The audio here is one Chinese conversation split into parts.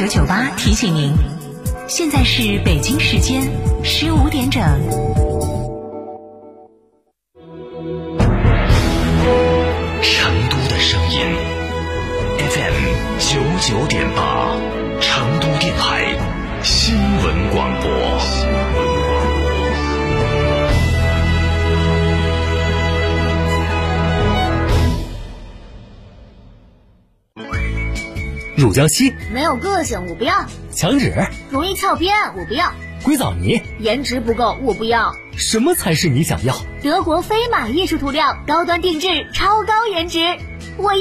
九九八提醒您，现在是北京时间十五点整。乳胶漆没有个性，我不要；墙纸容易翘边，我不要；硅藻泥颜值不够，我不要。什么才是你想要？德国飞马艺术涂料，高端定制，超高颜值，我要。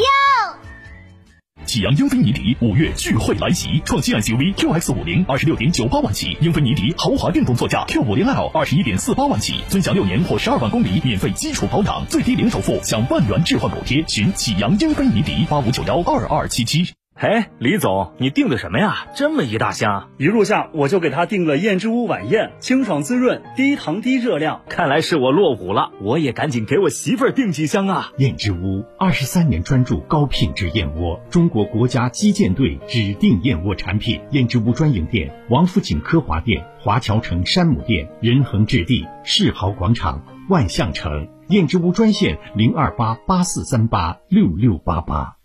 启阳英菲尼迪五月聚会来袭，创新 SUV QX 五零二十六点九八万起，英菲尼迪豪华电动座驾 Q 五零 L 二十一点四八万起，尊享六年或十二万公里免费基础保养，最低零首付享万元置换补贴。寻启阳英菲尼迪八五九幺二二七七。哎，李总，你订的什么呀？这么一大箱！一入夏我就给他订了燕之屋晚宴，清爽滋润，低糖低热量。看来是我落伍了，我也赶紧给我媳妇儿订几箱啊！燕之屋二十三年专注高品质燕窝，中国国家击剑队指定燕窝产品。燕之屋专营店：王府井科华店、华侨城山姆店、仁恒置地、世豪广场、万象城。燕之屋专线：零二八八四三八六六八八。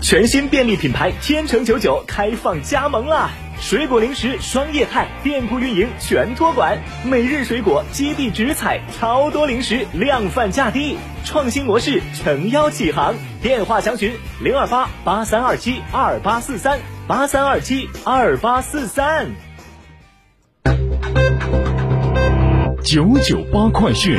全新便利品牌天成九九开放加盟啦！水果零食双业态，店铺运营全托管，每日水果基地直采，超多零食量贩价低，创新模式诚邀启航。电话详询零二八八三二七二八四三八三二七二八四三。九九八快讯。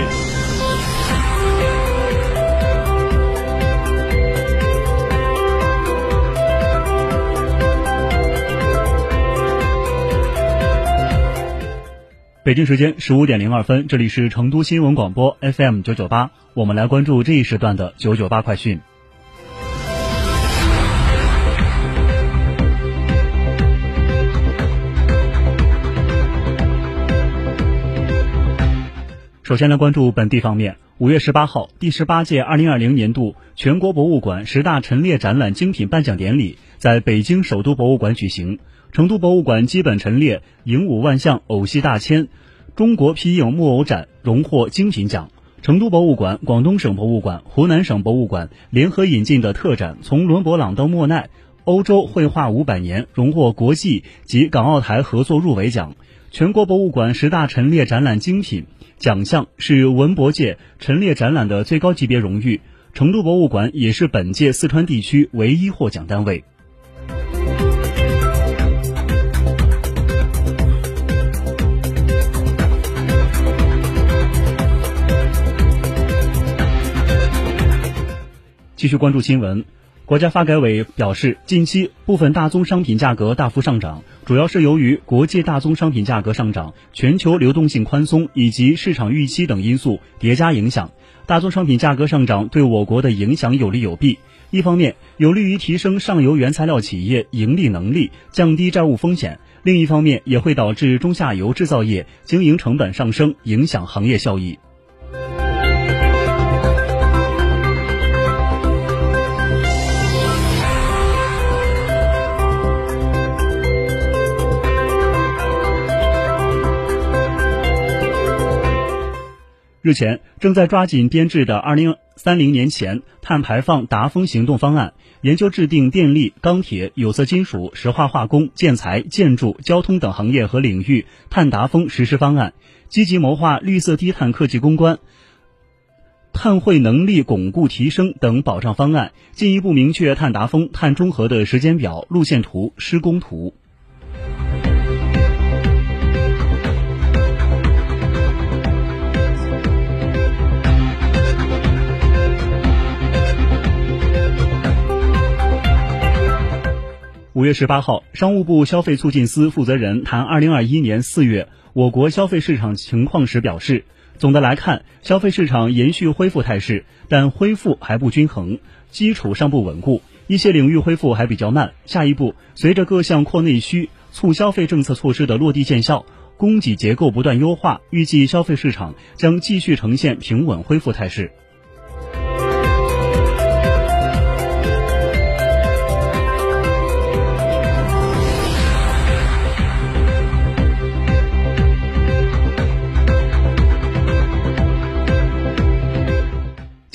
北京时间十五点零二分，这里是成都新闻广播 FM 九九八，我们来关注这一时段的九九八快讯。首先来关注本地方面，五月十八号，第十八届二零二零年度全国博物馆十大陈列展览精品颁奖典礼在北京首都博物馆举行。成都博物馆基本陈列影武万象偶戏大千，中国皮影木偶展荣获精品奖。成都博物馆、广东省博物馆、湖南省博物馆联合引进的特展《从伦勃朗到莫奈：欧洲绘画五百年》荣获国际及港澳台合作入围奖。全国博物馆十大陈列展览精品奖项是文博界陈列展览的最高级别荣誉，成都博物馆也是本届四川地区唯一获奖单位。继续关注新闻，国家发改委表示，近期部分大宗商品价格大幅上涨，主要是由于国际大宗商品价格上涨、全球流动性宽松以及市场预期等因素叠加影响。大宗商品价格上涨对我国的影响有利有弊，一方面有利于提升上游原材料企业盈利能力，降低债务风险；另一方面也会导致中下游制造业经营成本上升，影响行业效益。日前，正在抓紧编制的二零三零年前碳排放达峰行动方案，研究制定电力、钢铁、有色金属、石化化工、建材、建筑、交通等行业和领域碳达峰实施方案，积极谋划绿色低碳科技攻关、碳汇能力巩固提升等保障方案，进一步明确碳达峰、碳中和的时间表、路线图、施工图。五月十八号，商务部消费促进司负责人谈二零二一年四月我国消费市场情况时表示，总的来看，消费市场延续恢复态势，但恢复还不均衡，基础尚不稳固，一些领域恢复还比较慢。下一步，随着各项扩内需、促消费政策措施的落地见效，供给结构不断优化，预计消费市场将继续呈现平稳恢复态势。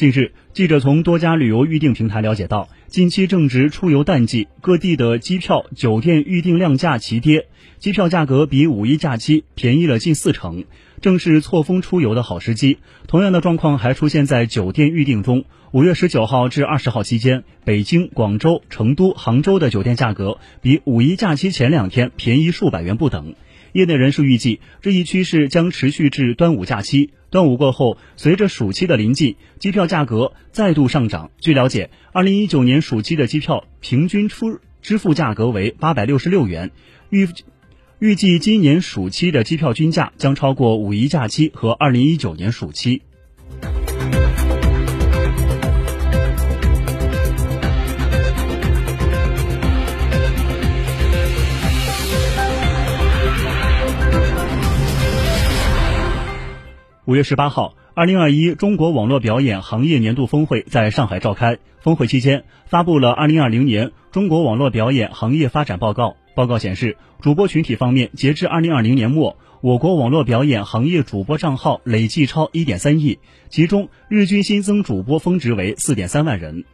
近日，记者从多家旅游预订平台了解到，近期正值出游淡季，各地的机票、酒店预订量价齐跌，机票价格比五一假期便宜了近四成，正是错峰出游的好时机。同样的状况还出现在酒店预订中。五月十九号至二十号期间，北京、广州、成都、杭州的酒店价格比五一假期前两天便宜数百元不等。业内人士预计，这一趋势将持续至端午假期。端午过后，随着暑期的临近，机票价格再度上涨。据了解，二零一九年暑期的机票平均出支付价格为八百六十六元，预预计今年暑期的机票均价将超过五一假期和二零一九年暑期。五月十八号，二零二一中国网络表演行业年度峰会在上海召开。峰会期间，发布了二零二零年中国网络表演行业发展报告。报告显示，主播群体方面，截至二零二零年末，我国网络表演行业主播账号累计超一点三亿，其中日均新增主播峰值为四点三万人。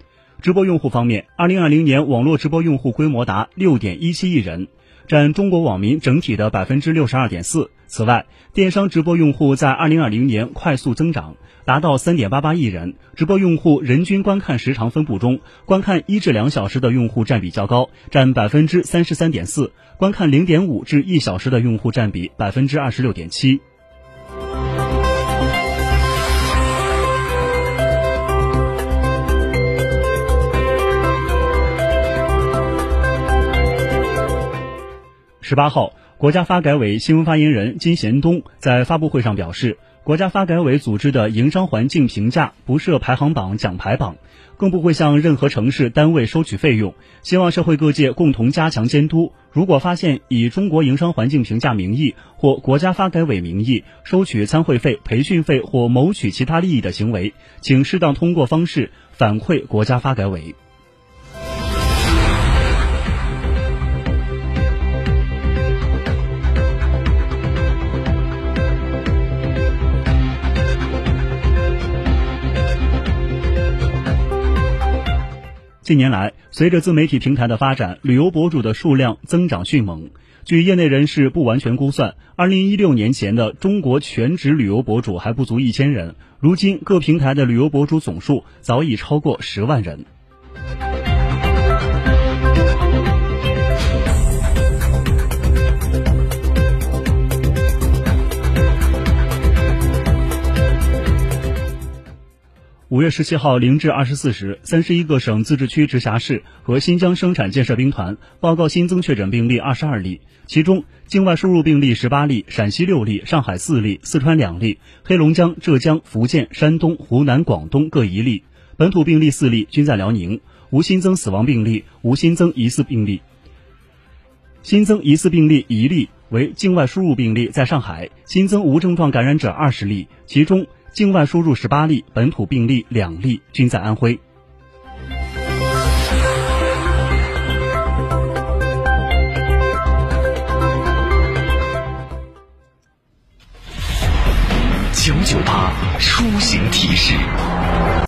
直播用户方面，二零二零年网络直播用户规模达六点一七亿人。占中国网民整体的百分之六十二点四。此外，电商直播用户在二零二零年快速增长，达到三点八八亿人。直播用户人均观看时长分布中，观看一至两小时的用户占比较高，占百分之三十三点四；观看零点五至一小时的用户占比百分之二十六点七。十八号，国家发改委新闻发言人金贤东在发布会上表示，国家发改委组织的营商环境评价不设排行榜、奖牌榜，更不会向任何城市单位收取费用。希望社会各界共同加强监督。如果发现以中国营商环境评价名义或国家发改委名义收取参会费、培训费或谋取其他利益的行为，请适当通过方式反馈国家发改委。近年来，随着自媒体平台的发展，旅游博主的数量增长迅猛。据业内人士不完全估算，二零一六年前的中国全职旅游博主还不足一千人，如今各平台的旅游博主总数早已超过十万人。五月十七号零至二十四时，三十一个省、自治区、直辖市和新疆生产建设兵团报告新增确诊病例二十二例，其中境外输入病例十八例，陕西六例，上海四例，四川两例，黑龙江、浙江、福建、山东、湖南、广东各一例，本土病例四例，均在辽宁，无新增死亡病例，无新增疑似病例。新增疑似病例一例为境外输入病例，在上海新增无症状感染者二十例，其中。境外输入十八例，本土病例两例，均在安徽。九九八出行提示。